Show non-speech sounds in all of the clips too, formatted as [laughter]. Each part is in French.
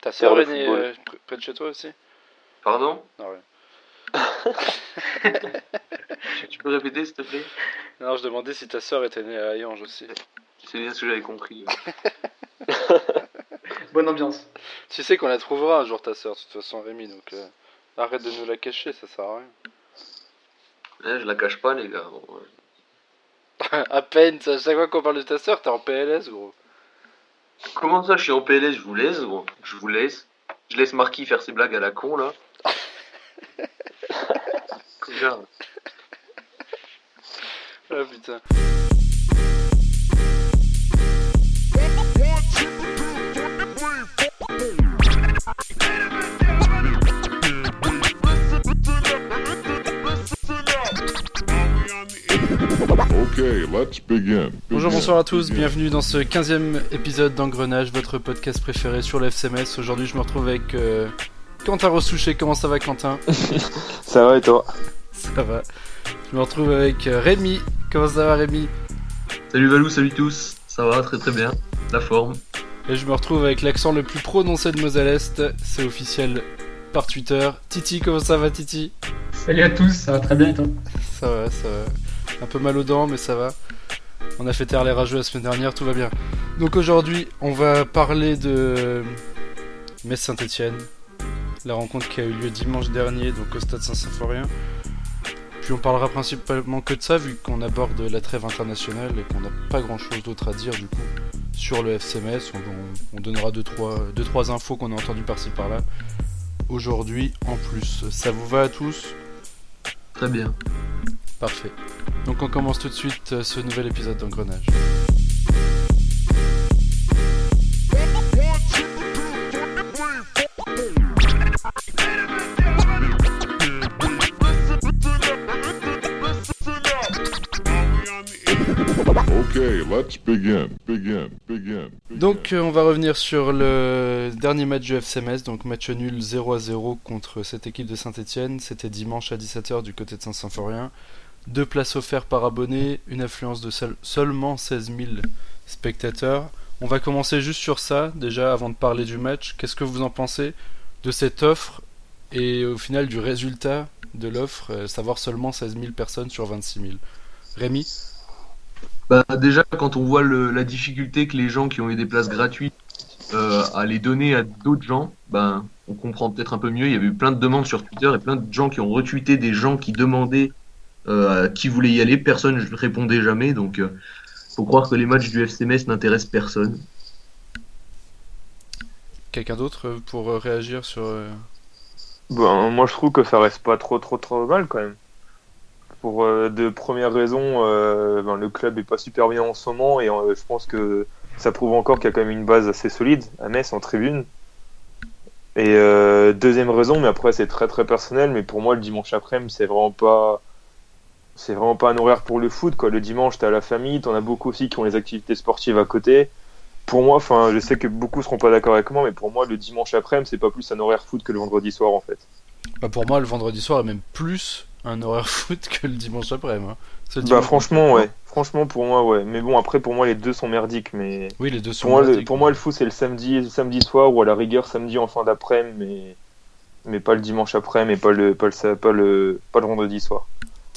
Ta sœur est née euh, pr- près de chez toi aussi? Pardon? Non, ouais. [laughs] Tu peux répéter s'il te plaît? Non, je demandais si ta sœur était née à Hayange aussi. C'est bien ce que j'avais compris. [laughs] Bonne ambiance. Tu sais qu'on la trouvera un jour ta sœur, de toute façon Rémi, donc euh, arrête de nous la cacher, ça sert à rien. Ouais, je la cache pas les gars. Bon, ouais. [laughs] à peine, à chaque fois qu'on parle de ta sœur, t'es en PLS gros. Comment ça je suis en PLS Je vous laisse gros. Je vous laisse. Je laisse Marquis faire ses blagues à la con là. [laughs] Regarde. Ah putain. Okay, let's begin. Bonjour, bonsoir à tous, Begin. bienvenue dans ce 15ème épisode d'Engrenage, votre podcast préféré sur le FCMS. Aujourd'hui, je me retrouve avec euh, Quentin Ressouché. Comment ça va, Quentin? [laughs] Ça va et toi? Ça va. Je me retrouve avec euh, Rémi. Comment ça va, Rémi? Salut Valou, salut tous. Ça va très très bien. La forme. Et je me retrouve avec l'accent le plus prononcé de Moselle-Est. C'est officiel par Twitter. Titi, comment ça va, Titi? Salut à tous, ça va très bien et toi? Ça va, ça va. Un peu mal aux dents, mais ça va. On a fait taire les rageux la semaine dernière, tout va bien. Donc aujourd'hui, on va parler de Metz Saint-Etienne. La rencontre qui a eu lieu dimanche dernier, donc au stade Saint-Symphorien. Puis on parlera principalement que de ça, vu qu'on aborde la trêve internationale et qu'on n'a pas grand chose d'autre à dire du coup sur le FCMS. On, on- on donnera 2-3 deux, trois, deux, trois infos qu'on a entendues par-ci par-là. Aujourd'hui en plus. Ça vous va à tous? Très bien. Parfait. Donc on commence tout de suite euh, ce nouvel épisode d'Engrenage. Okay, let's begin. Begin. Begin. begin. Donc euh, on va revenir sur le dernier match du FCMS, donc match nul 0 à 0 contre cette équipe de Saint-Etienne. C'était dimanche à 17h du côté de Saint-Symphorien. Deux places offertes par abonné, une affluence de seul- seulement 16 000 spectateurs. On va commencer juste sur ça, déjà avant de parler du match. Qu'est-ce que vous en pensez de cette offre et au final du résultat de l'offre, euh, savoir seulement 16 000 personnes sur 26 000 Rémi? Bah déjà quand on voit la difficulté que les gens qui ont eu des places gratuites euh, à les donner à d'autres gens, ben on comprend peut-être un peu mieux. Il y avait eu plein de demandes sur Twitter et plein de gens qui ont retweeté des gens qui demandaient euh, qui voulait y aller. Personne ne répondait jamais, donc euh, faut croire que les matchs du FCMS n'intéressent personne. Quelqu'un d'autre euh, pour euh, réagir sur... Ben, moi je trouve que ça reste pas trop trop trop mal quand même. Pour euh, de premières raisons, euh, ben, le club est pas super bien en ce moment et euh, je pense que ça prouve encore qu'il y a quand même une base assez solide à Metz en tribune. Et euh, deuxième raison, mais après c'est très très personnel, mais pour moi le dimanche après-midi c'est vraiment pas c'est vraiment pas un horaire pour le foot quoi. Le dimanche t'as la famille, t'en as beaucoup aussi qui ont les activités sportives à côté. Pour moi, enfin je sais que beaucoup seront pas d'accord avec moi, mais pour moi le dimanche après-midi c'est pas plus un horaire foot que le vendredi soir en fait. Bah pour moi, le vendredi soir est même plus un horaire [laughs] foot que le dimanche après-midi. hein. Bah franchement ouais, franchement pour moi ouais, mais bon après pour moi les deux sont merdiques mais Oui, les deux sont pour moi le, pour moi le foot c'est le samedi le samedi soir ou à la rigueur samedi en fin d'après-midi mais mais pas le dimanche après mais pas le pas le pas le pas le vendredi soir.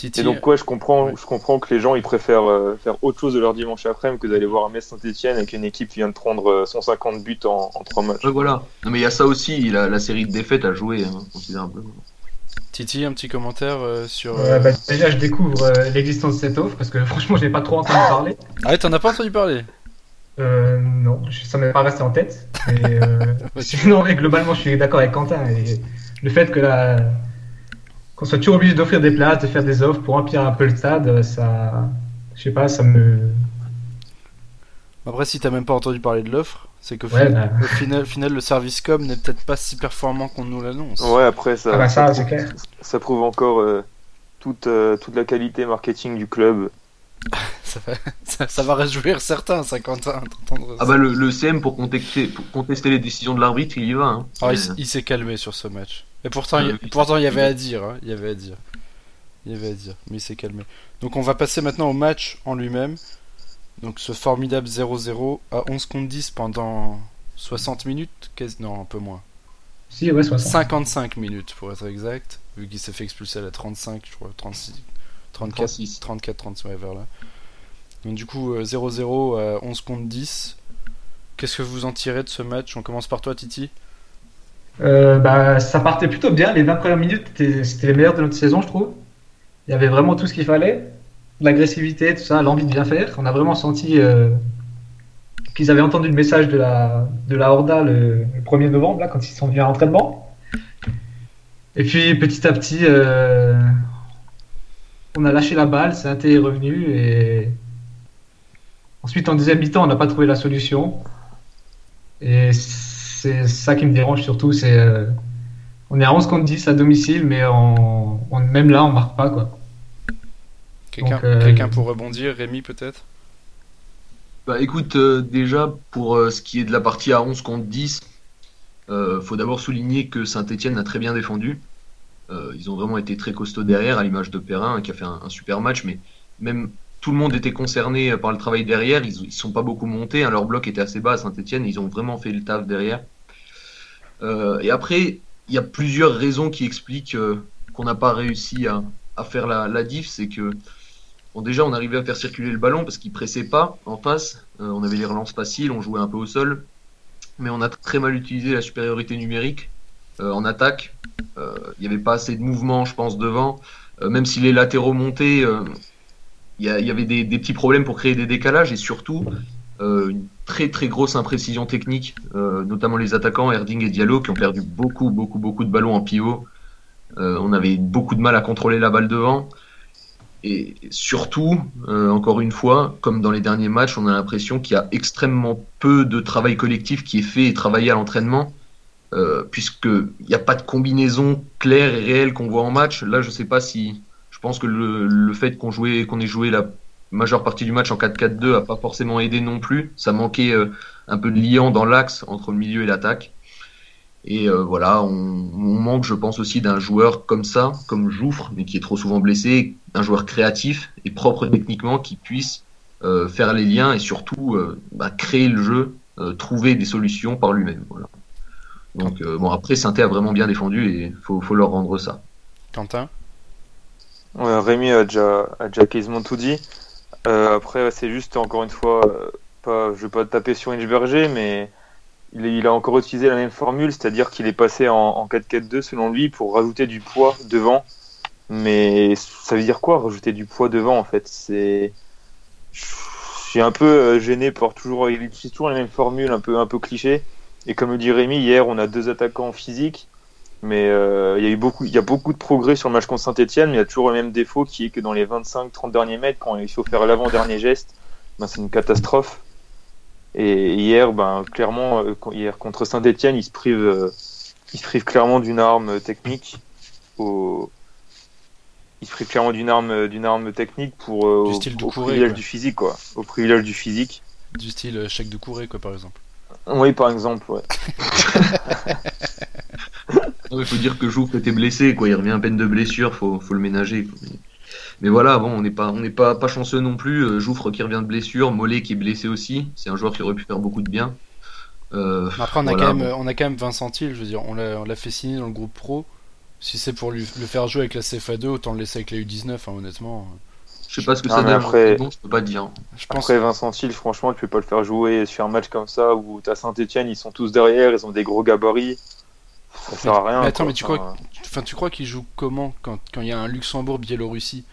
Titi, Et donc ouais je comprends Ouais. je comprends que les gens ils préfèrent euh, faire autre chose de leur dimanche après-midi que d'aller voir un Metz Saint-Etienne avec une équipe qui vient de prendre euh, 150 buts en, en 3 matchs. Ouais, voilà. Non mais il y a ça aussi. La, la série de défaites a joué hein, considérablement. Titi, un petit commentaire euh, sur... Euh, bah, Déjà, je découvre euh, l'existence de cette offre parce que [laughs] franchement, je n'ai pas trop entendu parler. Ah ouais, t'en as pas entendu parler? Euh, non, ça m'est pas resté en tête. Euh, [laughs] sinon, mais globalement, je suis d'accord avec Quentin. Et le fait que la... qu'on soit toujours obligé d'offrir des places, de faire des offres pour remplir un peu le stade, ça, je sais pas, ça me. Après, si t'as même pas entendu parler de l'offre, c'est qu'au Ouais, final, bah, au final, final, le service com n'est peut-être pas si performant qu'on nous l'annonce. Ouais après ça ah bah ça, prouve, clair. ça prouve encore euh, toute euh, toute la qualité marketing du club. [laughs] Ça, va, [laughs] ça, ça va réjouir certains, ça, Quentin, d'entendre Ah bah le, le CM pour contester, pour contester les décisions de l'arbitre, il y va. Hein. Ah, il, Euh, il s'est calmé sur ce match. Et pourtant, Ah, il, pourtant, il y avait à dire. hein, Il y avait à dire. Il y avait à dire. Mais il s'est calmé. Donc, on va passer maintenant au match en lui-même. Donc, ce formidable 0-0 à 11 contre 10 pendant 60 minutes quasi- Non, un peu moins. Si, ouais, 60. 55 minutes pour être exact, vu qu'il s'est fait expulser à la 35, je crois, 36, 34, 36. 34, 36, ouais, vers là. Donc du coup, euh, 0-0 à 11 contre 10. Qu'est-ce que vous en tirez de ce match? On commence par toi, Titi Euh, bah, ça partait plutôt bien. Les 20 premières minutes, c'était les meilleures de notre saison, je trouve. Il y avait vraiment tout ce qu'il fallait. L'agressivité, tout ça, l'envie de bien faire. On a vraiment senti euh, qu'ils avaient entendu le message de la, de la Horda le, le 1er novembre, là, quand ils sont venus à l'entraînement. Et puis, petit à petit, euh, on a lâché la balle, Saint est revenu. Et ensuite, en deuxième mi-temps, on n'a pas trouvé la solution. Et c'est ça qui me dérange surtout, c'est euh, on est à 11 contre 10 à domicile, mais on, on- même là, on marque pas quoi. Quelqu'un Donc, euh, quelqu'un pour rebondir Rémi peut-être? Bah écoute, euh, déjà pour euh, ce qui est de la partie à 11 contre 10, euh, faut d'abord souligner que Saint-Etienne a très bien défendu. Euh, ils ont vraiment été très costauds derrière, à l'image de Perrin hein, qui a fait un, un super match, mais même tout le monde était concerné euh, par le travail derrière. Ils ne sont pas beaucoup montés, hein, leur bloc était assez bas à Saint-Etienne, ils ont vraiment fait le taf derrière. Euh, et après, il y a plusieurs raisons qui expliquent euh, qu'on n'a pas réussi à, faire la, diff. C'est que déjà, on arrivait à faire circuler le ballon parce qu'il pressait pas en face. On avait les relances faciles, on jouait un peu au sol. Mais on a très mal utilisé la supériorité numérique en attaque. Il n'y avait pas assez de mouvement, je pense, devant. Même si les latéraux montaient, il y, avait des, petits problèmes pour créer des décalages et surtout euh, une très très grosse imprécision technique, euh, notamment les attaquants Erding et Diallo qui ont perdu beaucoup beaucoup beaucoup de ballons en pivot. Euh, on avait beaucoup de mal à contrôler la balle devant. Et surtout, encore une fois, comme dans les derniers matchs, on a l'impression qu'il y a extrêmement peu de travail collectif qui est fait et travaillé à l'entraînement, puisqu'il n'y a pas de combinaison claire et réelle qu'on voit en match. Là, je sais pas si. Je pense que le, le fait qu'on jouait, qu'on ait joué la majeure partie du match en 4-4-2 a pas forcément aidé non plus. Ça manquait euh, un peu de liant dans l'axe entre le milieu et l'attaque. Et euh, voilà, on, manque, je pense aussi d'un joueur comme ça, comme Jouffre, mais qui est trop souvent blessé, un joueur créatif et propre techniquement qui puisse euh, faire les liens et surtout bah, créer le jeu, trouver des solutions par lui-même. Voilà. Donc bon, après, Sainté a vraiment bien défendu et faut, faut leur rendre ça. Quentin? Ouais, Rémi a déjà, a déjà quasiment tout dit. Euh, après, c'est juste, encore une fois, euh, pas, je vais pas taper sur Inchberger, mais il, il a encore utilisé la même formule, c'est-à-dire qu'il est passé en, en 4-4-2 selon lui pour rajouter du poids devant. Mais ça veut dire quoi, rajouter du poids devant, en fait? C'est. Je suis un peu euh, gêné par toujours. Il utilise toujours la même formule, un peu, un peu cliché. Et comme le dit Rémi, hier, on a deux attaquants physiques. Mais euh, il y a eu beaucoup, il y a beaucoup de progrès sur le match contre Saint-Etienne, mais il y a toujours le même défaut qui est que dans les 25-30 derniers mètres, quand il faut faire l'avant-dernier geste, ben, c'est une catastrophe. Et hier, ben, clairement, euh, hier contre Saint-Etienne, il se prive, euh, il se prive clairement d'une arme technique. Au... Il se prive clairement d'une arme, d'une arme technique pour euh, Du au, style au Doucouré, privilège quoi. du physique, quoi. Au privilège du physique. Du style chèque de Couré, quoi, par exemple. Oui, par exemple, ouais. [laughs] Il faut dire que Jouffre était blessé, quoi. Il revient à peine de blessure, faut, faut le ménager. quoi. Mais, mais voilà, bon, on n'est pas, on n'est pas, pas chanceux non plus. Euh, Jouffre qui revient de blessure, Mollet qui est blessé aussi. C'est un joueur qui aurait pu faire beaucoup de bien. Euh, Après, on a, Voilà, quand même, bon. on a quand même Vincent Thiel, je veux dire, on l'a on l'a fait signer dans le groupe pro. Si c'est pour lui, le faire jouer avec la CFA2, autant le laisser avec la U19, hein, honnêtement. je sais pas ce que Non, ça donne. après- Bon, je peux pas dire. Je pense Après Vincent Hill, franchement, tu peux pas le faire jouer sur un match comme ça où t'as Saint-Etienne, ils sont tous derrière, ils ont des gros gabarits. Ça sert à rien. mais attends, quoi. mais tu crois Enfin, tu crois qu'il joue comment quand quand il y a un Luxembourg-Biélorussie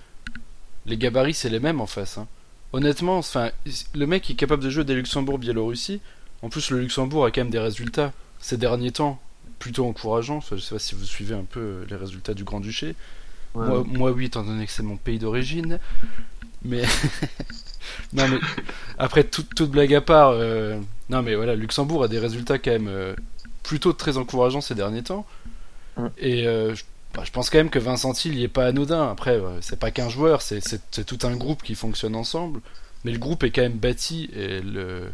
Les gabarits, c'est les mêmes en face. hein. Honnêtement, enfin, le mec est capable de jouer des Luxembourg-Biélorussie. En plus, le Luxembourg a quand même des résultats ces derniers temps plutôt encourageants. Enfin, je sais pas si vous suivez un peu euh, les résultats du Grand-Duché. Ouais. Moi, moi, oui, étant donné que c'est mon pays d'origine. Mais. [laughs] non, mais. Après, toute, toute blague à part. euh, Non, mais voilà, Luxembourg a des résultats quand même euh, plutôt très encourageants ces derniers temps. Mm. Et euh, je, bah, je pense quand même que Vincent Hill il est pas anodin. Après, euh, c'est pas qu'un joueur, c'est- tout un groupe qui fonctionne ensemble. Mais le groupe est quand même bâti, et le,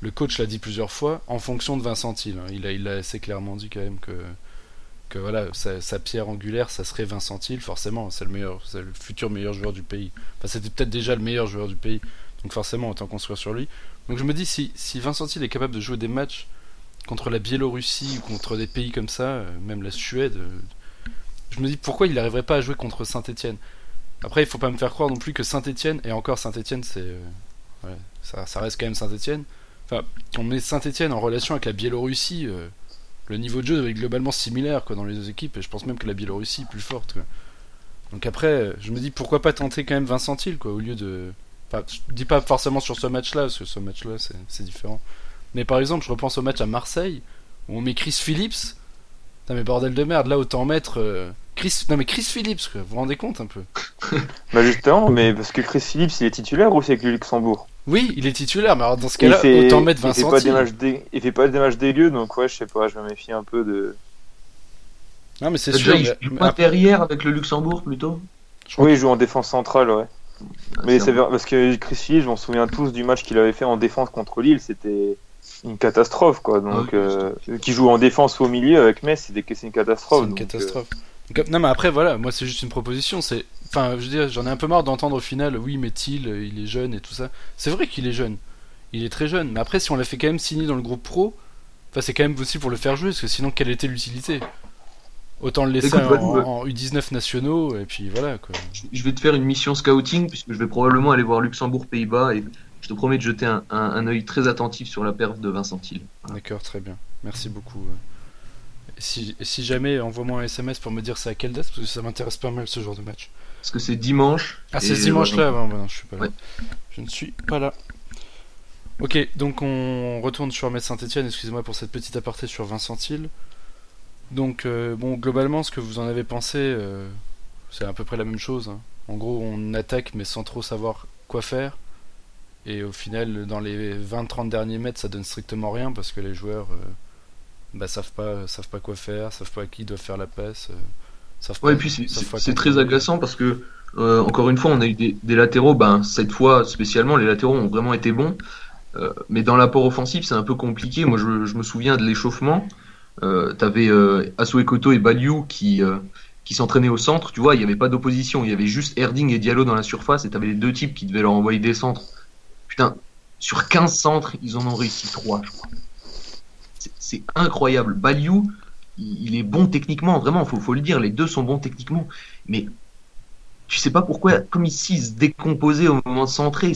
le coach l'a dit plusieurs fois, en fonction de Vincent Hill. hein. Il a, il a assez clairement dit quand même que que voilà, sa, sa pierre angulaire, ça serait Vincent Hill, forcément, c'est le meilleur, c'est le futur meilleur joueur du pays. Enfin, c'était peut-être déjà le meilleur joueur du pays, donc forcément, autant construire sur lui. Donc je me dis, si, si Vincent Hill est capable de jouer des matchs contre la Biélorussie ou contre des pays comme ça, euh, même la Suède, euh, je me dis pourquoi il n'arriverait pas à jouer contre Saint-Etienne. Après, il faut pas me faire croire non plus que Saint-Etienne, et encore Saint-Etienne, c'est. euh, ça, reste quand même Saint-Etienne. Enfin, on met Saint-Etienne en relation avec la Biélorussie, le niveau de jeu est globalement similaire quoi, dans les deux équipes, et je pense même que la Biélorussie est plus forte. Donc après, je me dis pourquoi pas tenter quand même Vincent Hill, quoi, au lieu de. Enfin, je dis pas forcément sur ce match-là, parce que ce match-là c'est différent. Mais par exemple, je repense au match à Marseille, où on met Chris Phillips. Putain, mais bordel de merde, là autant mettre. euh, Chris... Non mais Chris Phillips, quoi, vous vous rendez compte un peu? [laughs] Bah justement, mais parce que Chris Phillips, il est titulaire ou c'est avec le Luxembourg? Oui, il est titulaire, mais alors dans ce cas-là, fait, autant mettre il fait Vincent pas des matchs dé- il fait pas des matchs dégueux, donc ouais, je sais pas, je me méfie un peu de. Non mais c'est Déjà, sûr. il joue mais derrière avec le Luxembourg plutôt Oui, il joue en défense centrale, ouais. Ah, Mais c'est parce que Chris Phillips, je m'en souviens tous du match qu'il avait fait en défense contre Lille, c'était une catastrophe, quoi. Donc, Ah euh, qui joue en défense ou au milieu avec Metz, c'est une catastrophe. C'est une donc, euh, catastrophe. Donc, non mais après voilà, moi c'est juste une proposition. C'est, enfin, je veux dire, j'en ai un peu marre d'entendre au final, oui, mais Thiel, euh, il est jeune et tout ça. C'est vrai qu'il est jeune, il est très jeune. Mais après, si on l'a fait quand même signer dans le groupe pro, enfin, c'est quand même aussi pour le faire jouer, parce que sinon, quelle était l'utilité? Autant le laisser Écoute, en, Valou, en U19 nationaux et puis voilà quoi. Je vais te faire une mission scouting puisque je vais probablement aller voir Luxembourg-Pays-Bas et je te promets de jeter un, un, un œil très attentif sur la perf de Vincent Hill. D'accord, très bien. Merci beaucoup. Si, si jamais, envoie-moi un SMS pour me dire c'est à quelle date, parce que ça m'intéresse pas mal ce genre de match. Parce que c'est dimanche. Ah, c'est ce dimanche-là voilà. bah, bah non, je suis pas là. Ouais. Je ne suis pas là. Ok, donc on retourne sur Metz Saint-Etienne, excusez-moi pour cette petite aparté sur Vincent Hill. Donc, euh, bon, globalement, ce que vous en avez pensé, euh, c'est à peu près la même chose. hein. En gros, on attaque mais sans trop savoir quoi faire. Et au final, dans les 20-30 derniers mètres, ça donne strictement rien parce que les joueurs euh, bah, savent, pas, savent pas quoi faire, savent pas à qui doivent faire la passe. euh, savent Ouais, pas- et puis c'est- très agaçant parce que, euh, encore une fois, on a eu des, des latéraux, ben, cette fois spécialement, les latéraux ont vraiment été bons. Euh, mais dans l'apport offensif, c'est un peu compliqué. Moi, je, je me souviens de l'échauffement. Euh, T'avais euh, Asué Koto et Baliou qui, qui s'entraînaient au centre. Tu vois, il n'y avait pas d'opposition. Il y avait juste Erding et Diallo dans la surface et t'avais les deux types qui devaient leur envoyer des centres. Putain, sur 15 centres, ils en ont réussi 3, je crois. C'est- incroyable. Baliou, il il est bon techniquement, vraiment, faut, faut le dire, les deux sont bons techniquement. Mais je sais pas pourquoi, comme ici, il se décomposait au moment de centrer,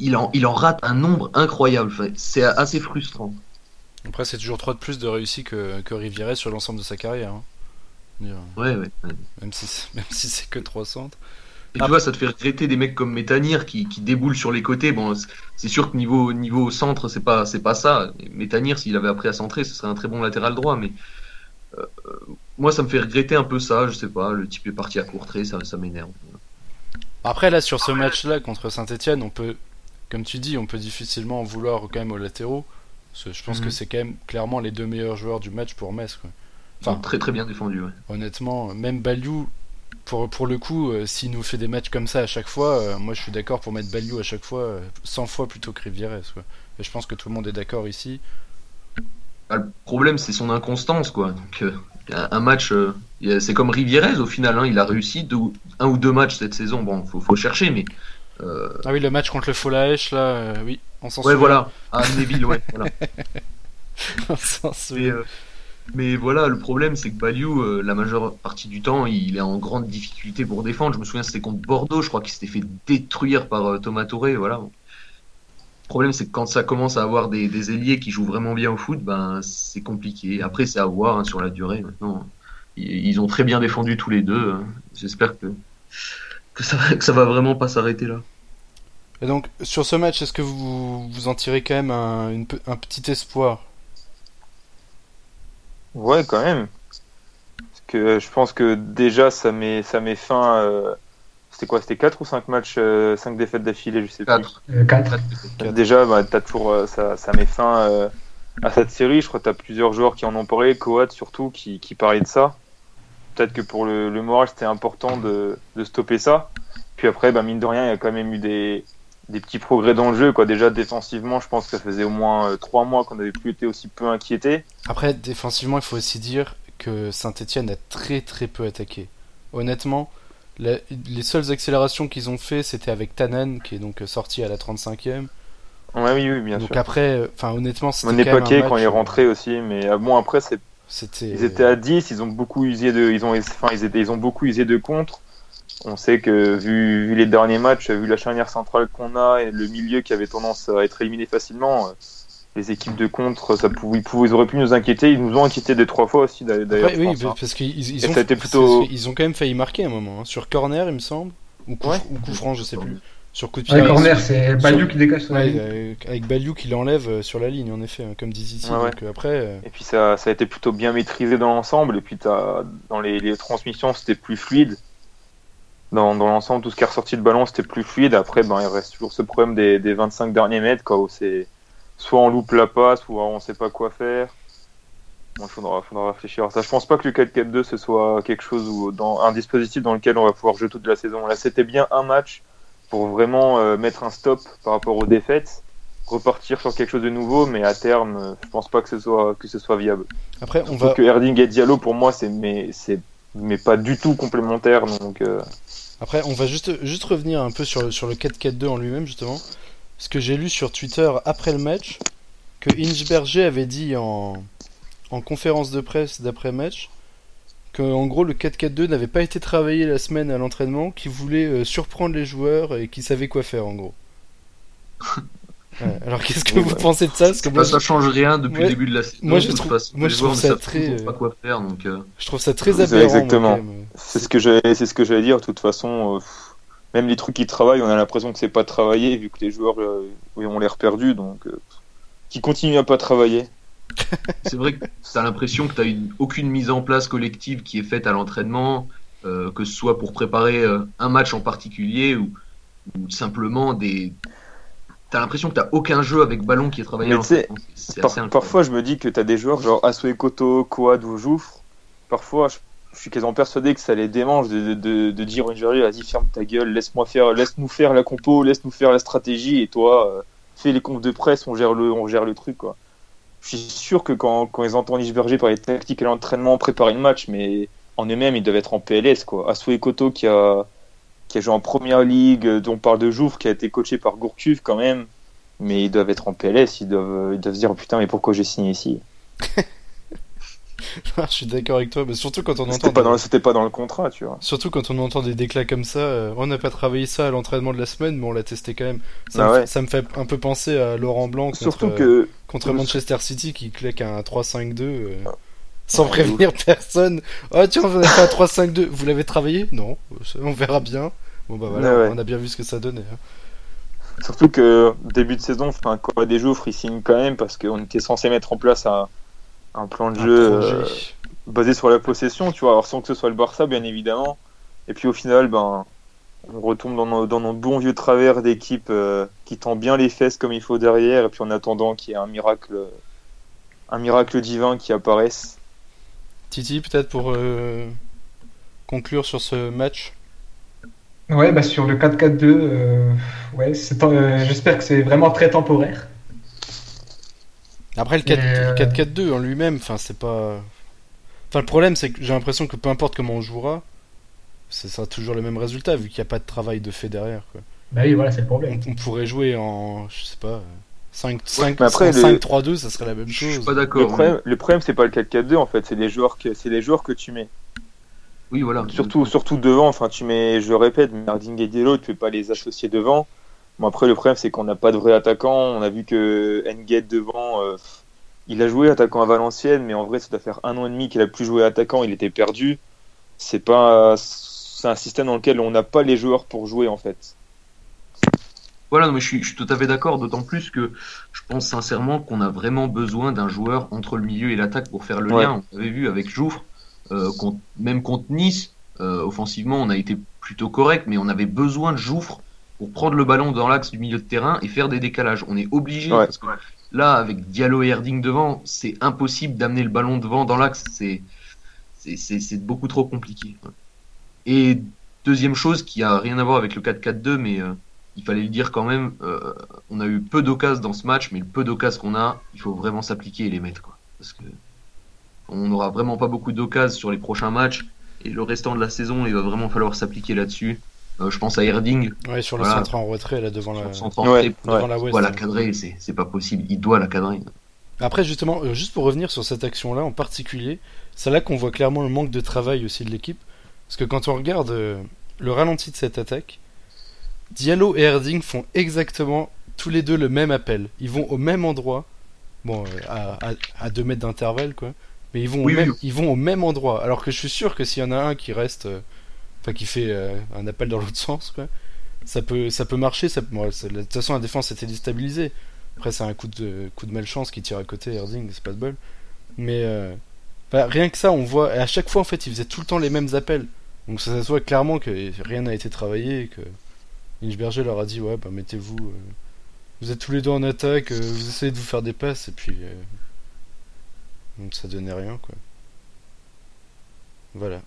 il en, il en rate un nombre incroyable. C'est assez frustrant. Après, c'est toujours 3 de plus de réussi que, que Rivière sur l'ensemble de sa carrière. hein. Ouais, ouais. ouais. Même si, c'est- même si c'est que 3 centres. Et Ah. tu vois, ça te fait regretter des mecs comme Métanir qui, qui déboulent sur les côtés. Bon, c'est- sûr que niveau, niveau centre, c'est pas, c'est pas ça. Métanir, s'il avait appris à centrer, ce serait un très bon latéral droit. Mais euh, moi, ça me fait regretter un peu ça. Je sais pas, le type est parti à courtrer, ça, ça m'énerve. Après, là, sur ce match-là contre Saint-Etienne, on peut, comme tu dis, on peut difficilement en vouloir quand même aux latéraux. Parce que je pense Mhm. que c'est quand même clairement les deux meilleurs joueurs du match pour Metz. Quoi. Enfin, très très bien défendu. Ouais. honnêtement, même Baliou, pour, pour le coup, euh, s'il nous fait des matchs comme ça à chaque fois, euh, moi je suis d'accord pour mettre Baliou à chaque fois, euh, 100 fois plutôt que Rivieres. Quoi. Et je pense que tout le monde est d'accord ici. Bah, le problème, c'est son inconstance, quoi. Donc, euh, un, match, euh, c'est comme Rivierez au final. hein, il a réussi deux, un ou deux matchs cette saison. Bon, faut, faut chercher, mais euh, Ah oui, le match contre le Folaèche, là, euh, oui, on s'en ouais, souvient. voilà. À Neville, ouais. voilà. [laughs] on s'en souvient. Mais voilà, le problème, c'est que Baliou, euh, la majeure partie du temps, il est en grande difficulté pour défendre. Je me souviens, c'était contre Bordeaux, je crois qu'il s'était fait détruire par euh, Thomas Touré. Voilà. Le problème, c'est que quand ça commence à avoir des, ailiers qui jouent vraiment bien au foot, ben c'est compliqué. Après, c'est à voir hein, sur la durée. Maintenant, ils, ont très bien défendu tous les deux. hein. J'espère que que ça, que va vraiment pas s'arrêter là. Et donc, sur ce match, est-ce que vous, vous en tirez quand même un petit espoir? Ouais, quand même. Parce que je pense que déjà, ça met, ça met fin. euh, C'était quoi C'était 4 ou 5 matchs, 5 défaites d'affilée, je sais plus. 4. Euh, 4. Déjà, bah, t'as toujours, euh, ça, ça met fin euh, à cette série. Je crois que tu as plusieurs joueurs qui en ont parlé, Coat surtout, qui, qui parlaient de ça. Peut-être que pour le, le moral, c'était important de, de stopper ça. Puis après, bah, mine de rien, il y a quand même eu des, des petits progrès dans le jeu. Quoi. Déjà, défensivement, je pense que ça faisait au moins 3 mois qu'on n'avait plus été aussi peu inquiété. Après, défensivement, il faut aussi dire que Saint-Etienne a très très peu attaqué. Honnêtement, la- les seules accélérations qu'ils ont fait, c'était avec Tannen, qui est donc sorti à la 35e, Ouais, oui, oui, bien Donc sûr. après, euh, enfin honnêtement, c'était On est quand même un paquet quand il est euh, rentré aussi, mais euh, bon après c'est C'était. Ils étaient à 10, ils ont beaucoup usé de, ils ont, enfin, ils étaient, ils ont beaucoup usé de contre. On sait que vu, vu les derniers matchs, vu la charnière centrale qu'on a et le milieu qui avait tendance à être éliminé facilement, euh, les équipes de contre, ça pouvait, ils, pouvaient- ils auraient pu nous inquiéter. Ils nous ont inquiété deux trois fois aussi d'a- d'ailleurs. Oui, pense, hein. parce qu'ils ils ont, ça a été plutôt- parce qu'ils ont quand même failli marquer un moment hein, sur corner, il me semble, ou coup, Ouais. ou coup franc, je sais plus. Sur coup de pied. Ouais, corner, c'est Baliou qui dégage sur la Ouais, ligne. avec Baliou qui l'enlève euh, sur la ligne, en effet, hein, comme. Donc euh, après, euh, Et puis ça, ça a été plutôt bien maîtrisé dans l'ensemble. Et puis t'as, dans les, les transmissions, c'était plus fluide. Dans, dans l'ensemble, tout ce qui est ressorti de ballon, c'était plus fluide. Après, ben, il reste toujours ce problème des, des 25 derniers mètres, quoi, où c'est soit on loupe la passe, alors on sait pas quoi faire. Bon, il faudra, faudra réfléchir à ça. Je pense pas que le 4-4-2 ce soit quelque chose ou dans un dispositif dans lequel on va pouvoir jouer toute la saison. Là, c'était bien un match pour vraiment euh, mettre un stop par rapport aux défaites, repartir sur quelque chose de nouveau, mais à terme, euh, je pense pas que ce soit que ce soit viable. après on Surtout va. que Erding et Diallo pour moi c'est mais c'est mais pas du tout complémentaire donc euh, Après, on va juste, juste revenir un peu sur, sur le 4-4-2 en lui-même, justement. Parce que j'ai lu sur Twitter après le match que Inchberger avait dit en, en conférence de presse d'après-match que en gros le 4-4-2 n'avait pas été travaillé la semaine à l'entraînement, qu'il voulait euh, surprendre les joueurs et qu'il savait quoi faire en gros. [laughs] Ouais, alors qu'est-ce que vous bah. pensez de ça Parce que Bah, moi, ça change rien depuis Ouais. le début de la saison. Moi, je trouve- façon, moi, les je trouve ça savent très, pas euh, quoi faire. Donc, euh, je trouve ça très aberrant. exactement. c'est ce que j'allais c'est ce que j'allais dire de toute façon euh, même les trucs qui travaillent on a l'impression que c'est pas travaillé vu que les joueurs euh, oui, ont l'air perdus donc euh, qui continuent à pas travailler c'est vrai que tu as l'impression que tu n'as aucune mise en place collective qui est faite à l'entraînement, euh, que ce soit pour préparer euh, un match en particulier ou, ou simplement des. Tu as l'impression que tu aucun jeu avec ballon qui est travaillé à Mais. C'est Par- parfois je me dis que t'as des joueurs genre Asue Koto Koad ou Jouffre. Parfois je, je suis quasiment persuadé que ça les démange de, de, de, de dire au Nigeria vas-y ferme ta gueule laisse-moi faire laisse-nous faire la compo laisse-nous faire la stratégie et toi euh, fais les confs de presse on gère le on gère le truc quoi. Je suis sûr que quand, quand ils entendent Isberger parler de tactique et l'entraînement préparer le match mais en eux-mêmes ils doivent être en PLS quoi. Asue Koto qui a qui a joué en première ligue euh, dont on parle de Jouffre qui a été coaché par Gourcuff quand même mais ils doivent être en PLS ils doivent ils doivent se dire oh, putain mais pourquoi j'ai signé ici? [laughs] Je suis d'accord avec toi, mais surtout quand on entend. C'était pas, des- dans le- c'était pas dans le contrat, tu vois. Surtout quand on entend des déclats comme ça, euh, on n'a pas travaillé ça à l'entraînement de la semaine, mais on l'a testé quand même. Ça, Ah me, ouais. fait- ça me fait un peu penser à Laurent Blanc contre, Surtout euh, que contre Manchester City qui claque un 3-5-2 euh, Ah. Sans Ouais, prévenir personne. Oh tiens, on a fait un 3-5-2. Vous l'avez travaillé? Non, on verra bien. Bon bah voilà, Ouais, ouais. on a bien vu ce que ça donnait. hein. Surtout que début de saison, enfin, quoi des jours, il signe quand même parce qu'on était censé mettre en place un, un plan de Un jeu euh, basé sur la possession, tu vois, alors sans que ce soit le Barça, bien évidemment. Et puis au final, ben, on retombe dans nos, dans nos bons vieux travers d'équipe euh, qui tend bien les fesses comme il faut derrière, et puis en attendant qu'il y ait un miracle, un miracle divin qui apparaisse. Titi, peut-être pour euh, conclure sur ce match? Ouais, bah sur le 4-4-2, euh, ouais, euh, j'espère que c'est vraiment très temporaire. Après le 4 Et, euh, 4-4-2 en lui-même, enfin c'est pas. Enfin le problème c'est que j'ai l'impression que peu importe comment on jouera, ce sera toujours le même résultat vu qu'il n'y a pas de travail de fait derrière. Quoi. Bah oui, voilà, c'est le On, problème. on pourrait jouer en, je sais pas, 5 5 mais après, le- 5-3-2, ça serait la même Je chose. suis pas Le d'accord. problème, le problème, c'est pas le 4-4-2 en fait, c'est les joueurs que, c'est les joueurs que tu mets. Oui, voilà. Surtout, surtout devant, enfin tu mets, je le répète, Merding et Diallo, tu peux pas les associer devant. Bon après le problème c'est qu'on n'a pas de vrai attaquant, on a vu que Nguet devant, euh, il a joué attaquant à Valenciennes, mais en vrai ça doit faire un an et demi qu'il a plus joué attaquant, il était perdu. C'est pas, c'est un système dans lequel on n'a pas les joueurs pour jouer en fait. Voilà, non, mais je suis, je suis tout à fait d'accord, d'autant plus que je pense sincèrement qu'on a vraiment besoin d'un joueur entre le milieu et l'attaque pour faire le Ouais. lien. On avait vu avec Jouffre, euh, contre- même contre Nice, euh, offensivement, on a été plutôt correct, mais on avait besoin de Jouffre pour prendre le ballon dans l'axe du milieu de terrain et faire des décalages. On est obligé, Ouais. parce que là, avec Diallo et Erding devant, c'est impossible d'amener le ballon devant dans l'axe. C'est, c'est, c'est, c'est beaucoup trop compliqué. Et deuxième chose qui a rien à voir avec le 4-4-2, mais euh, il fallait le dire quand même, euh, on a eu peu d'occasions dans ce match, mais le peu d'occasions qu'on a, il faut vraiment s'appliquer et les mettre. Quoi. Parce que on n'aura vraiment pas beaucoup d'occasions sur les prochains matchs, et le restant de la saison, il va vraiment falloir s'appliquer là-dessus. Euh, je pense à Erding. Ouais, sur le Voilà. centre en retrait, là, devant la, Sur le centre en Ouais, retrait, devant ouais. la il West. doit la cadrer, c'est pas possible. Il doit la cadrer. Après, justement, euh, juste pour revenir sur cette action-là en particulier, c'est là qu'on voit clairement le manque de travail aussi de l'équipe. Parce que quand on regarde euh, le ralenti de cette attaque, Diallo et Erding font exactement tous les deux le même appel. Ils vont au même endroit, bon, euh, à, à, à deux mètres d'intervalle, quoi. Mais ils vont, Oui, au même, oui. ils vont au même endroit. Alors que je suis sûr que s'il y en a un qui reste, euh, enfin qui fait euh, un appel dans l'autre [laughs] sens, quoi, ça peut, ça peut marcher. Ça, bon, c'est- de toute façon, la défense était déstabilisée. Après, c'est un coup de, coup de malchance qui tire à côté, Erding, c'est pas de bol. Mais bah, rien que ça, on voit. et à chaque fois, en fait, ils faisaient tout le temps les mêmes appels. Donc ça, ça se voit clairement que rien n'a été travaillé et que Inchberger leur a dit Ouais, bah mettez-vous. euh, vous êtes tous les deux en attaque, euh, vous essayez de vous faire des passes et puis. euh, donc ça donnait rien, quoi. Voilà.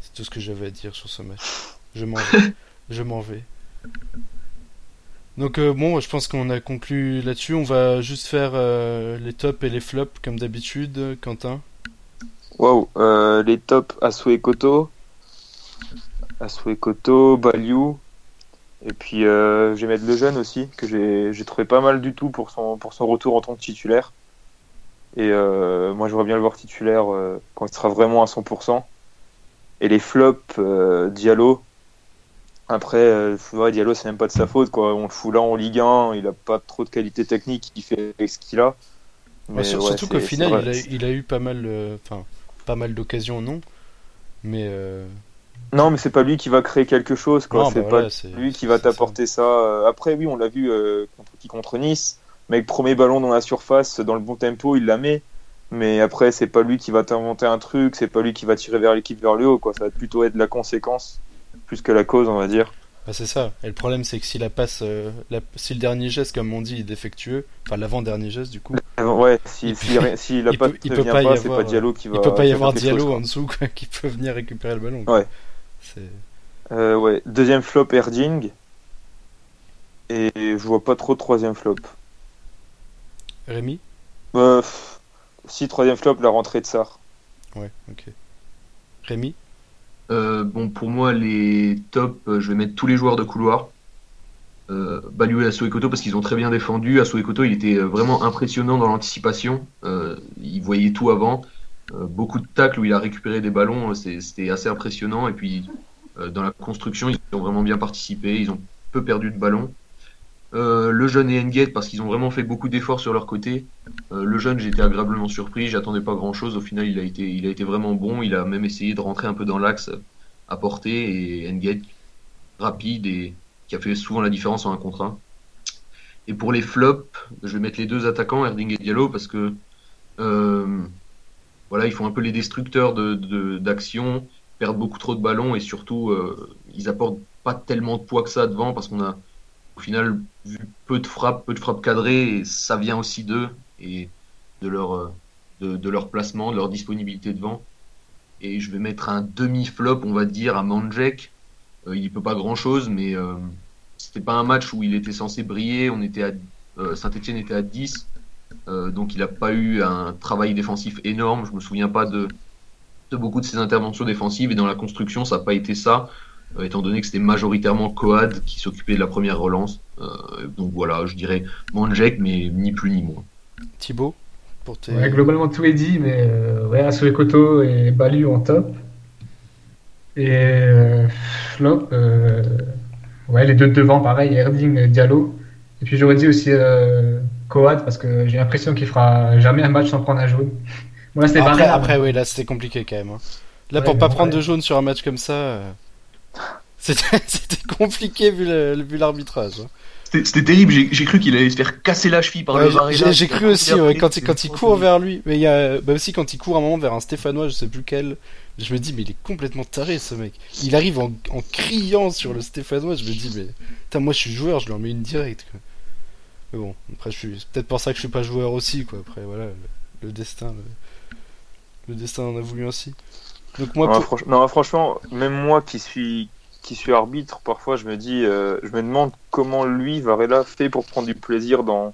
C'est tout ce que j'avais à dire sur ce match. Je m'en vais. [laughs] je m'en vais. Donc euh, bon, je pense qu'on a conclu là-dessus. On va juste faire euh, les tops et les flops comme d'habitude, Quentin. Waouh, euh, les tops Asue Koto, Asue Koto, Balyu, et puis euh, je vais mettre le jeune aussi, que j'ai trouvé pas mal du tout pour son, pour son retour en tant que titulaire. Et euh, moi, je vois bien le voir titulaire euh, quand il sera vraiment à 100%. Et les flops, euh, Diallo. Après, ouais, Diallo, c'est même pas de sa faute. Quoi. On le fout là en Ligue 1, il a pas trop de qualité technique, il fait ce qu'il a. Mais ouais, surtout qu'au final, il a, il a eu pas mal, pas mal d'occasions, non. Mais Non, mais c'est pas lui qui va créer quelque chose, quoi. c'est bah pas voilà, lui qui va ça. t'apporter ça. Euh, Après, oui, on l'a vu euh, contre, qui contre Nice. Mec, premier ballon dans la surface, dans le bon tempo, il la met. Mais après, c'est pas lui qui va t'inventer un truc, c'est pas lui qui va tirer vers l'équipe vers le haut, quoi. Ça va plutôt être la conséquence, plus que la cause, on va dire. Bah, c'est ça. Et le problème, c'est que si la passe, euh, la- si le dernier geste, comme on dit, est défectueux, enfin l'avant-dernier geste, du coup, Ouais, si, si, si la passe ne vient pas y pas, c'est avoir, pas Diallo qui va. il peut pas y avoir Diallo chose, en dessous quoi, [laughs] qui peut venir récupérer le ballon. Ouais. Euh, ouais. Deuxième flop, Erding. Et je vois pas trop de troisième flop. Rémi? Euh, pff, si, troisième flop, la rentrée de Sar. Ouais, ok. Rémi? Euh, bon, pour moi, les tops, euh, je vais mettre tous les joueurs de couloir. Euh, Balou et Asuo Ekoto parce qu'ils ont très bien défendu. Asuo Ekoto, il était vraiment impressionnant dans l'anticipation. Euh, il voyait tout avant. Euh, beaucoup de tacles où il a récupéré des ballons, euh, c'était assez impressionnant. Et puis, euh, dans la construction, ils ont vraiment bien participé. Ils ont peu perdu de ballons. Le jeune et Engate parce qu'ils ont vraiment fait beaucoup d'efforts sur leur côté. Le jeune, j'étais agréablement surpris. J'attendais pas grand chose. Au final, il a été, il a été vraiment bon. Il a même essayé de rentrer un peu dans l'axe à portée et Engate rapide et qui a fait souvent la différence en un contre. Et pour les flops, je vais mettre les deux attaquants, Erding et Diallo, parce que voilà, ils font un peu les destructeurs de, de- d'action, perdent beaucoup trop de ballons et surtout euh, ils apportent pas tellement de poids que ça devant parce qu'on a au final vu peu de frappes, peu de frappes cadrées et ça vient aussi d'eux et de leur euh, de, de leur placement, de leur disponibilité devant. Et je vais mettre un demi-flop, on va dire, à Manjek. Euh, il y peut pas grand-chose, mais euh, c'était pas un match où il était censé briller. On était à Saint-Etienne était à 10, euh, donc il n'a pas eu un travail défensif énorme. Je me souviens pas de, de beaucoup de ses interventions défensives et dans la construction, ça n'a pas été ça, euh, étant donné que c'était majoritairement Coad qui s'occupait de la première relance. Euh, donc voilà, je dirais Manjek, mais ni plus ni moins. Thibaut pour tes... Ouais, globalement, tout est dit, mais euh, ouais, et Balu en top. Et euh, flop, euh, ouais, les deux de devant, pareil, Erding et Diallo. Et puis j'aurais dit aussi euh, Coad, parce que j'ai l'impression qu'il fera jamais un match sans prendre un jaune. Bon, là, c'était Après, après, oui, là c'était compliqué quand même. hein. Là, Ouais, pour pas en prendre de jaune sur un match comme ça, euh, [laughs] c'était compliqué vu l'arbitrage. hein. C'était terrible, j'ai cru qu'il allait se faire casser la cheville par Ouais, le j'ai- cru aussi ouais, quand, il, quand il court vers vers lui, mais il y a bah aussi quand il court un moment vers un Stéphanois, je sais plus quel. Je me dis mais il est complètement taré ce mec. Il arrive en, en criant sur le Stéphanois, je me dis mais putain moi je suis joueur, je lui en mets une directe. Quoi. Mais bon, après je suis c'est peut-être pour ça que je suis pas joueur aussi quoi. Après voilà le, le destin, le, le destin en a voulu ainsi. Donc moi non, pour- franch- non, franchement, même moi qui suis qui suis arbitre, parfois je me dis, euh, je me demande comment lui Varela fait pour prendre du plaisir dans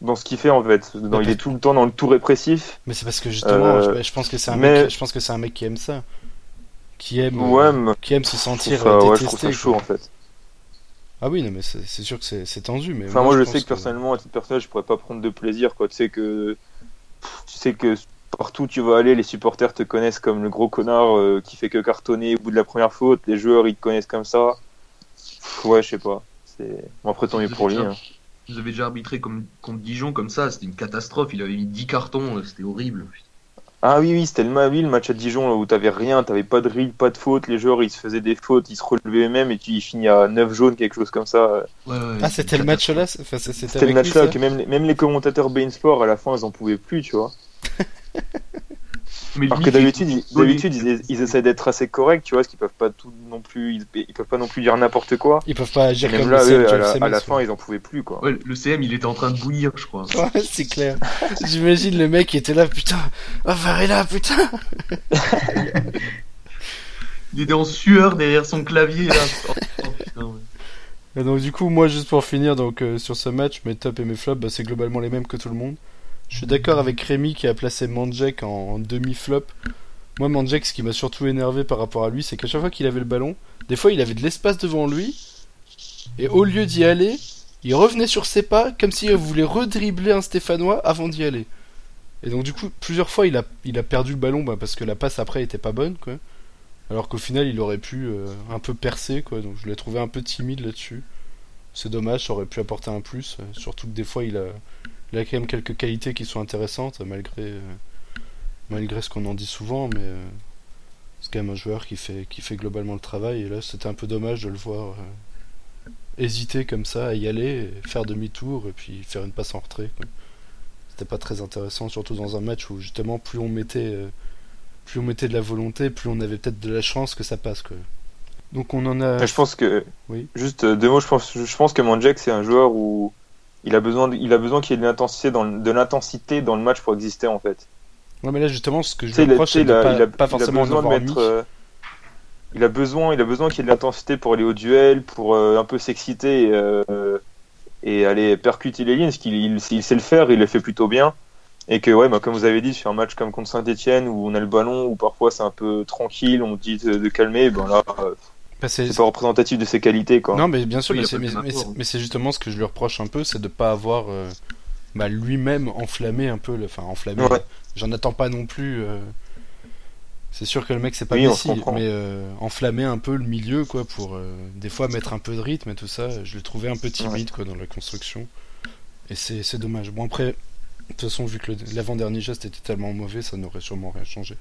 dans ce qu'il fait en fait. Dans, il est tout le temps dans le tout répressif. Mais c'est parce que justement, Euh, je, je pense que c'est un mais- mec, je pense que c'est un mec qui aime ça. qui aime, Ouais, euh, qui aime se sentir ça, ouais, je détesté. trouve ça quoi. chaud en fait. Ah oui, non, mais c'est sûr que c'est tendu. Mais Enfin, moi, je, sais que personnellement, à titre personnel, je pourrais pas prendre de plaisir, quoi. Tu sais que, tu sais que partout où tu vas aller, les supporters te connaissent comme le gros connard euh, qui fait que cartonner au bout de la première faute. Les joueurs, ils te connaissent comme ça. Pff, Ouais, je sais pas. C'est bon après tant mieux pour lui. hein. Vous avez déjà arbitré comme, contre Dijon comme ça, c'était une catastrophe. Il avait mis 10 cartons, euh, c'était horrible. Ah oui, oui, c'était le, ma- oui, le match à Dijon là, où t'avais rien, t'avais pas de rille, pas de faute. Les joueurs, ils se faisaient des fautes, ils se relevaient eux-mêmes et tu ils finis à 9 jaunes, quelque chose comme ça. Ouais, ouais, Ah, c'était le match là C'était C'était le match lui, là que même, les- même les commentateurs Bein Sport à la fin, ils en pouvaient plus, tu vois. [laughs] Mais Alors que d'habitude, ils, d'habitude, ils, ils essaient d'être assez corrects, tu vois, parce qu'ils peuvent pas tout non plus, ils, ils peuvent pas non plus dire n'importe quoi. Ils peuvent pas agir même comme là, le eux, CM, à la, à fin, ils en pouvaient plus, quoi. Ouais, le CM, il était en train de bouillir, je crois. [laughs] Ouais, c'est clair. J'imagine le mec qui était là, putain, oh Varela, putain. [laughs] Il était en sueur derrière son clavier, là. [laughs] Oh, oh, putain, ouais. Et donc du coup, moi, juste pour finir, donc euh, sur ce match, mes tops et mes flops, bah, c'est globalement les mêmes que tout le monde. Je suis d'accord avec Rémi qui a placé Mandjek en, demi-flop. Moi, Mandjek, ce qui m'a surtout énervé par rapport à lui, c'est qu'à chaque fois qu'il avait le ballon, des fois, il avait de l'espace devant lui, et au lieu d'y aller, il revenait sur ses pas comme s'il voulait redribler un Stéphanois avant d'y aller. Et donc du coup, plusieurs fois, il a, il a perdu le ballon bah, parce que la passe après était pas bonne, quoi. Alors qu'au final, il aurait pu euh, un peu percer, quoi. Donc je l'ai trouvé un peu timide là-dessus. C'est dommage, ça aurait pu apporter un plus. euh, surtout que des fois, il a, il a quand même quelques qualités qui sont intéressantes, malgré, euh, malgré ce qu'on en dit souvent. Mais euh, c'est quand même un joueur qui fait, qui fait globalement le travail. Et là, c'était un peu dommage de le voir euh, hésiter comme ça à y aller, faire demi-tour et puis faire une passe en retrait. C'était pas très intéressant, surtout dans un match où justement, plus on mettait. euh, plus on mettait de la volonté, plus on avait peut-être de la chance que ça passe. Quoi. Donc on en a. Je pense que, Oui. juste deux mots, je pense, je pense que Mandjek, c'est un joueur où il a besoin, de- il a besoin qu'il y ait de l'intensité dans, le- de l'intensité dans le match pour exister, en fait. Ouais, mais là justement, ce que je a- reproche, c'est il a- pas, il a- pas il a forcément en besoin de mettre, euh, il a besoin, il a besoin qu'il y ait de l'intensité pour aller au duel, pour euh, un peu s'exciter et, euh, et aller percuter les lignes, parce qu'il il, il sait le faire, il le fait plutôt bien. Et que, ouais, bah, comme vous avez dit, sur un match comme contre Saint-Etienne, où on a le ballon, où parfois c'est un peu tranquille, on dit de, de calmer, ben là, Bah, c'est- pas représentatif de ses qualités, quoi. Non, mais bien sûr, Oui, mais c'est pas mais, de mais rapport. c'est- mais c'est justement ce que je lui reproche un peu, c'est de pas avoir euh, bah, lui-même enflammé un peu, le... enfin enflammé. Ouais. J'en attends pas non plus. euh, C'est sûr que le mec c'est pas Oui, Messi, mais euh, enflammer un peu le milieu quoi pour euh, des fois mettre un peu de rythme et tout ça. Je l'ai trouvé un peu timide quoi dans la construction et c'est c'est dommage. Bon après, de toute façon vu que le- l'avant-dernier geste était tellement mauvais, ça n'aurait sûrement rien changé.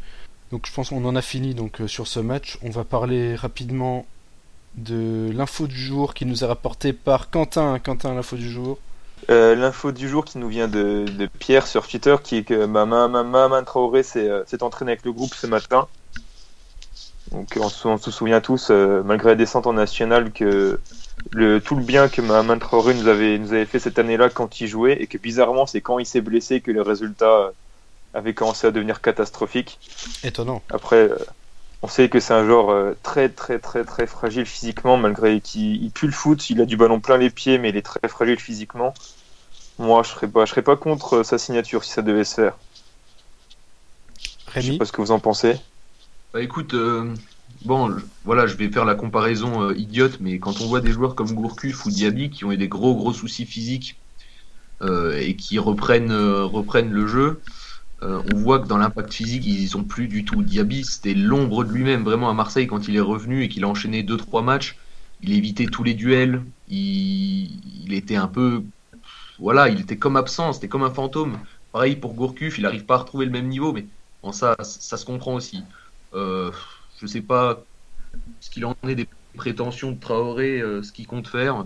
Donc je pense qu'on en a fini donc euh, sur ce match. On va parler rapidement de l'info du jour qui nous est rapportée par Quentin. Quentin, l'info du jour. Euh, L'info du jour qui nous vient de, de Pierre sur Twitter, qui est que Mama Mama Traoré s'est euh, entraîné avec le groupe ce matin. Donc on, se- souvient tous, euh, malgré la descente en national, que le, tout le bien que Mama Traoré nous avait, nous avait fait cette année-là quand il jouait, et que bizarrement c'est quand il s'est blessé que les résultats avaient commencé à devenir catastrophiques. Étonnant. Après, euh, on sait que c'est un joueur euh, très très très très fragile physiquement, malgré qu'il il pue le foot, il a du ballon plein les pieds, mais il est très fragile physiquement. Moi, je serais pas, je serais pas contre euh, sa signature si ça devait se faire. Je sais Rémi pas ce que vous en pensez. Bah écoute, euh, bon, je- voilà, je vais faire la comparaison euh, idiote, mais quand on voit des joueurs comme Gourcuff ou Diaby qui ont eu des gros gros soucis physiques euh, et qui reprennent euh, reprennent le jeu, euh, on voit que dans l'impact physique ils sont plus du tout. Diaby c'était l'ombre de lui-même vraiment à Marseille quand il est revenu et qu'il a enchaîné deux trois matchs, il évitait tous les duels, il, était un peu, voilà, il était comme absent, c'était comme un fantôme. Pareil pour Gourcuff, il arrive pas à retrouver le même niveau, mais bon ça ça se comprend aussi. Euh, je sais pas ce qu'il en est des prétentions de Traoré, euh, ce qu'il compte faire.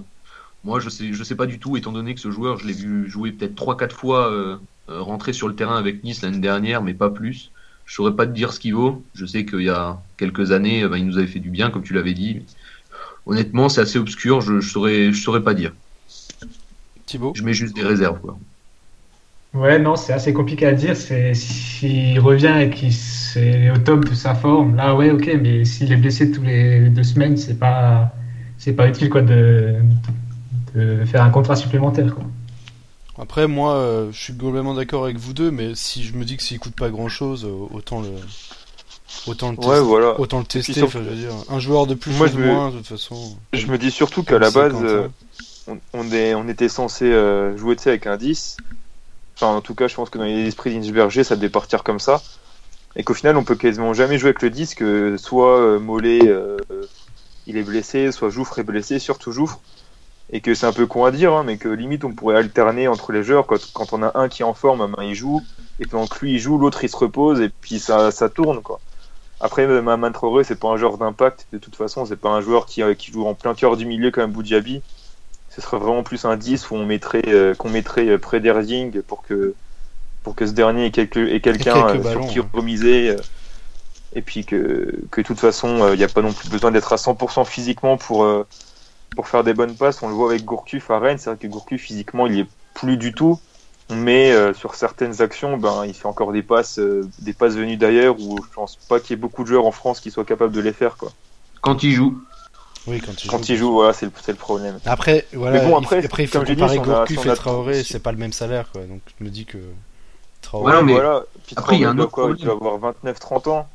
Moi, je sais, je sais pas du tout, étant donné que ce joueur, je l'ai vu jouer peut-être 3-4 fois euh, rentrer sur le terrain avec Nice l'année dernière, mais pas plus. Je saurais pas te dire ce qu'il vaut. Je sais qu'il y a quelques années, euh, ben, il nous avait fait du bien, comme tu l'avais dit. mais honnêtement, c'est assez obscur. Je, je saurais, je saurais pas dire. Thibaut Je mets juste des réserves. Quoi. Ouais, non, c'est assez compliqué à dire. C'est s'il revient et qu'il est au top de sa forme, là, ouais, ok. Mais s'il est blessé tous les deux semaines, c'est pas, c'est pas utile quoi de, de faire un contrat supplémentaire. Quoi. Après, moi, euh, je suis globalement d'accord avec vous deux, mais si je me dis que s'il coûte pas grand chose, autant le, Autant le Ouais, tester. voilà. Autant le tester, surtout- enfin, je veux dire. Un joueur de plus Moi, ou de me- moins, de toute façon. Je me dis surtout qu'à la base, euh, on, on est, on était censé euh, jouer avec un 10. Enfin, en tout cas, je pense que dans l'esprit d'Inchberger, ça devait partir comme ça. Et qu'au final, on peut quasiment jamais jouer avec le 10, que soit euh, Mollet, euh, il est blessé, soit Jouffre est blessé, surtout Jouffre. Et que c'est un peu con à dire, hein, mais que limite, on pourrait alterner entre les joueurs. Quand, quand on a un qui est en forme, ben, il joue. Et pendant que lui, il joue, l'autre, il se repose. Et puis, ça, ça tourne, quoi. Après, Maman Traoré, c'est pas un joueur d'impact. De toute façon, c'est pas un joueur qui, euh, qui joue en plein cœur du milieu comme Boudjabi. Ce serait vraiment plus un 10 où on mettrait, euh, qu'on mettrait euh, près d'Erding pour que, pour que ce dernier ait, quelque, ait quelqu'un euh, sur qui remiser. euh, et puis que, que de toute façon, il n'y a pas non plus besoin d'être à 100% physiquement pour, euh, pour faire des bonnes passes. On le voit avec Gourcuff à Rennes. C'est vrai que Gourcuff, physiquement, il y est plus du tout. Mais euh, sur certaines actions, ben, il fait encore des passes, euh, des passes venues d'ailleurs où je pense pas qu'il y ait beaucoup de joueurs en France qui soient capables de les faire. Quoi. Quand il joue, Oui, quand il Quand joue. il joue, voilà, c'est le, problème. Après, voilà, Mais bon, il- après, après, il faut dit, comparer a- Gourcuff a- et Traoré, c'est pas le même salaire, quoi. Donc je me dis que Traoré, Ouais, mais voilà. Puis après, il y a un Traoré, autre quoi, Il problème. doit avoir 29-30 ans.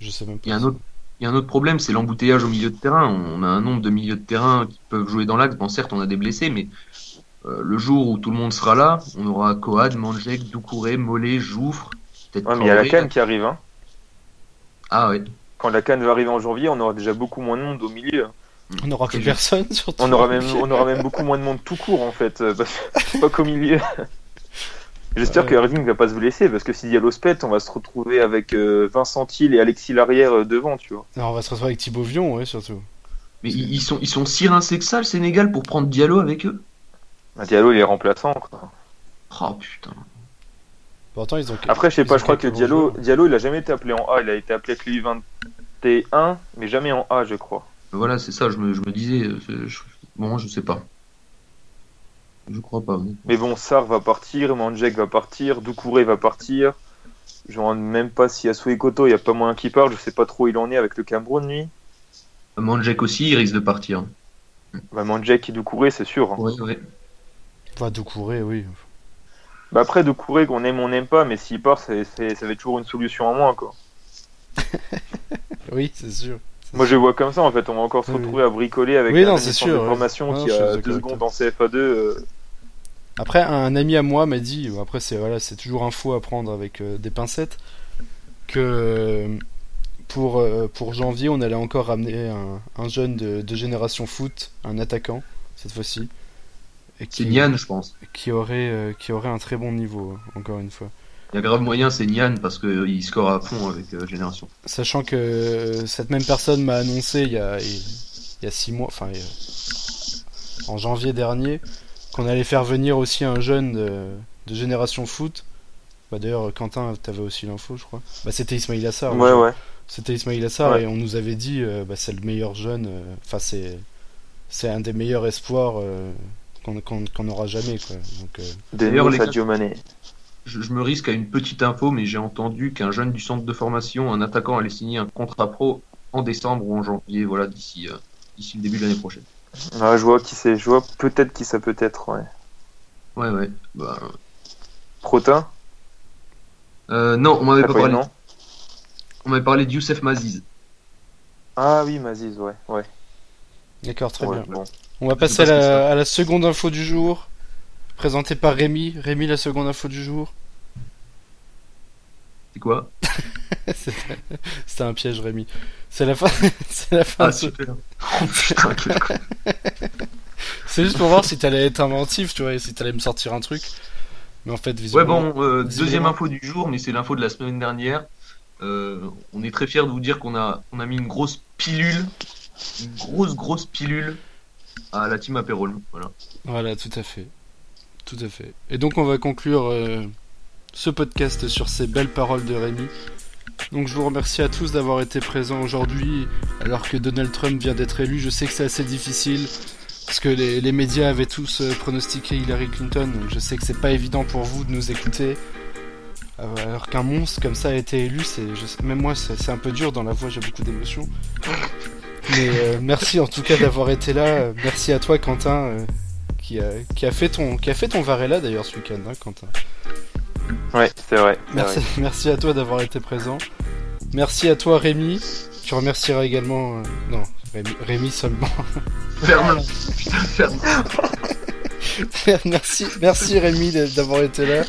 je sais même pas. il y a un autre, il y a un autre problème, c'est l'embouteillage au milieu de terrain. On a un nombre de milieux de terrain qui peuvent jouer dans l'axe. Bon, certes, on a des blessés, mais euh, le jour où tout le monde sera là, on aura Coad, Manjek, Doucouré, Mollet, Jouffre, peut-être Ouais, mais il y a la canne qui arrive. Hein. Ah ouais. Quand la canne va arriver en janvier, on aura déjà beaucoup moins de monde au milieu. On n'aura plus personne, [laughs] surtout. On aura même, on aura même beaucoup moins de monde tout court en fait, euh, parce [laughs] pas qu'au milieu. J'espère Ouais. que Erding va pas se blesser parce que si Diallo se pète, on va se retrouver avec euh, Vincent Thiel et Alexis Larrière euh, devant, tu vois. Non, on va se retrouver avec Thibaut Vion, ouais, surtout. Mais ils, sont, ils sont si rincés que ça, le Sénégal, pour prendre Diallo avec eux? Bah, Diallo il est remplaçant. Quoi. Oh putain. Pourtant, ils ont. Après, je sais ils pas, je crois que Diallo, joueurs. Diallo il a jamais été appelé en A, il a été appelé avec lui 21, mais jamais en A, je crois. Voilà, c'est ça, je me, je me disais. euh, je- bon, je sais pas. Je crois pas. Mais bon, Sar va partir, Manjek va partir, Doucouré va partir. Je me demande même pas si Asou Koto, il y a pas moyen qu'il parte, je sais pas trop où il en est avec le Cameroun, lui. Manjek aussi, il risque de partir. Bah, Manjek et Doucouré, c'est sûr. hein. Ouais, ouais. Enfin, Doucouré, oui. Bah après, Doucouré, qu'on aime ou on n'aime pas, mais s'il part, c'est, c'est- ça va être toujours une solution en moins, quoi. [laughs] Oui, c'est sûr. Moi, je vois comme ça, en fait. On va encore se Oui, retrouver à bricoler avec Oui, non, c'est sûr, ouais. formation Non, qui a deux secondes en CFA2. euh, Après, un ami à moi m'a dit, après c'est voilà, c'est toujours un faux à prendre avec euh, des pincettes, que pour, euh, pour janvier, on allait encore ramener un, un jeune de, de génération foot, un attaquant cette fois-ci, et C'est qui, Nian, je pense. qui aurait euh, qui aurait un très bon niveau, encore une fois. Il y a grave moyen, c'est Nian, parce qu'il score à fond avec Génération. Sachant que cette même personne m'a annoncé il y a il y a six mois, enfin en janvier dernier, qu'on allait faire venir aussi un jeune de, de génération foot. Bah d'ailleurs Quentin, t'avais aussi l'info, je crois. Bah c'était Ismail Assar. Ouais, ouais. C'était Ismail Assar Ouais. et on nous avait dit, euh, bah, c'est le meilleur jeune. euh, Enfin c'est c'est un des meilleurs espoirs euh, qu'on qu'on qu'on aura jamais quoi. Donc euh, D'ailleurs, Deno les gars- Sadio Mané. Je, je me risque à une petite info, mais j'ai entendu qu'un jeune du centre de formation, un attaquant, allait signer un contrat pro en décembre ou en janvier, voilà, d'ici euh, d'ici le début de l'année prochaine. Ouais, je vois qui c'est. Je vois peut-être qui ça peut être, ouais. Ouais, ouais. Bah, Protin? Euh, non, on m'avait pas parlé. On m'avait parlé de Youssef Maziz. Ah oui, Maziz, ouais. ouais. d'accord, très Ouais, bien. bon. On va passer la, à la seconde info du jour, présentée par Rémi. Rémi, la seconde info du jour. C'est quoi [laughs] C'était un piège, Rémi. C'est la fin. [laughs] C'est la fin. Ah, de super. Oh, [laughs] putain, quel con. C'est juste pour voir si t'allais être inventif, tu vois, et si t'allais me sortir un truc. Mais en fait, visiblement. Ouais, bon, euh, deuxième info du jour, mais c'est l'info de la semaine dernière. Euh, on est très fiers de vous dire qu'on a, on a mis une grosse pilule, une grosse, grosse pilule à la team Aperol. Voilà. Voilà, tout à fait. Tout à fait. Et donc, on va conclure euh, ce podcast sur ces belles paroles de Rémi. Donc, je vous remercie à tous d'avoir été présents aujourd'hui, alors que Donald Trump vient d'être élu. Je sais que c'est assez difficile, parce que les, médias avaient tous euh, pronostiqué Hillary Clinton, donc je sais que c'est pas évident pour vous de nous écouter. Euh, Alors qu'un monstre comme ça a été élu, même moi c'est un peu dur dans la voix, j'ai beaucoup d'émotions. Mais euh, merci en tout cas d'avoir été là. Merci à toi Quentin qui, a, fait ton qui Varela d'ailleurs ce week-end, hein, Quentin. Ouais, c'est vrai. Merci, vrai. [laughs] merci à toi d'avoir été présent. Merci à toi Rémi. Tu remercieras également... euh, Non, Rémi, Rémi seulement. [laughs] Ferme-la. Putain, ferme. [laughs] merci, merci Rémi d'avoir été là.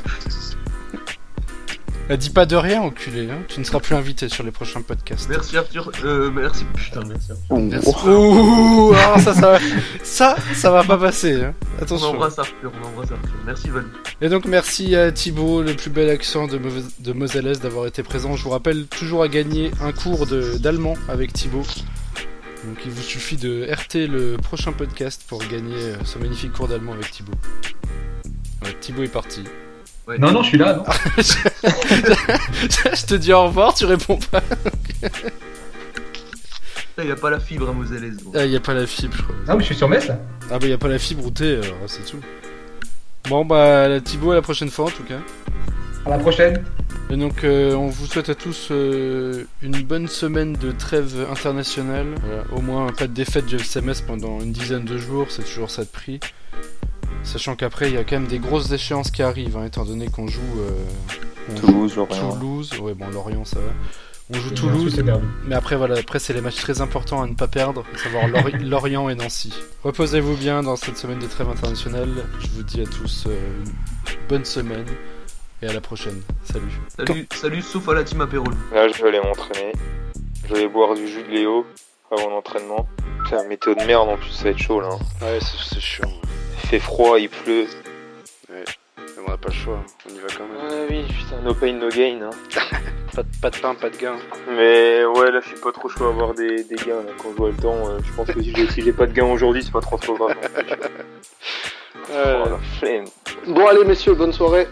Euh, dis pas de rien, enculé. Hein. Tu ne seras plus invité sur les prochains podcasts. Merci Arthur. Euh, merci. Putain, merci. Arthur. Merci. Ouh, alors ça, ça, va, ça, ça va pas passer. Hein. On Attention. embrasse Arthur. On embrasse Arthur. Merci Valou. Et donc merci à Thibaut, le plus bel accent de, de d'avoir été présent. Je vous rappelle toujours à gagner un cours de- d'allemand avec Thibaut. Donc il vous suffit de RT le prochain podcast pour gagner euh, ce magnifique cours d'allemand avec Thibaut. Ouais, Thibaut est parti. Ouais, Non, non, je suis là, non [laughs] Je te dis au revoir, tu réponds pas. Il n'y a pas la fibre à Moselle. donc. Ah, y a pas la fibre, je crois. Ah, mais je suis sur Metz, là. Ah bah y a pas la fibre ou t'es, alors c'est tout. Bon bah Thibaut à la prochaine fois en tout cas. À la prochaine. Et donc euh, on vous souhaite à tous euh, une bonne semaine de trêve internationale. Voilà, au moins pas de défaite du FCMS pendant une dizaine de jours, c'est toujours ça de prix. Sachant qu'après il y a quand même des grosses échéances qui arrivent, hein, étant donné qu'on joue, euh, on joue Toulouse, Lorient. Toulouse. Ouais bon Lorient ça va. On joue Toulouse, mais après voilà, après c'est les matchs très importants à ne pas perdre, à savoir Lori- [laughs] Lorient et Nancy. Reposez-vous bien dans cette semaine de trêve internationale. Je vous dis à tous euh, une bonne semaine et à la prochaine. Salut. Salut, salut, sauf à la team apéro. Là, je vais aller m'entraîner. Je vais boire du jus de Léo avant l'entraînement. Putain, météo de merde en plus, ça va être chaud là. Ouais, c'est chiant. Il fait froid, il pleut. On n'a pas le choix, on y va quand Ah oui, putain, no pain, no gain. Hein. [laughs] Pas de, pas de pain, pas de gain. Mais ouais, là, je suis pas trop chaud à avoir des, des gains là. Quand je vois le temps, euh, je pense que si j'ai si pas de gains aujourd'hui, c'est pas trop trop grave. [laughs] Oh la flemme. Bon allez messieurs, bonne soirée.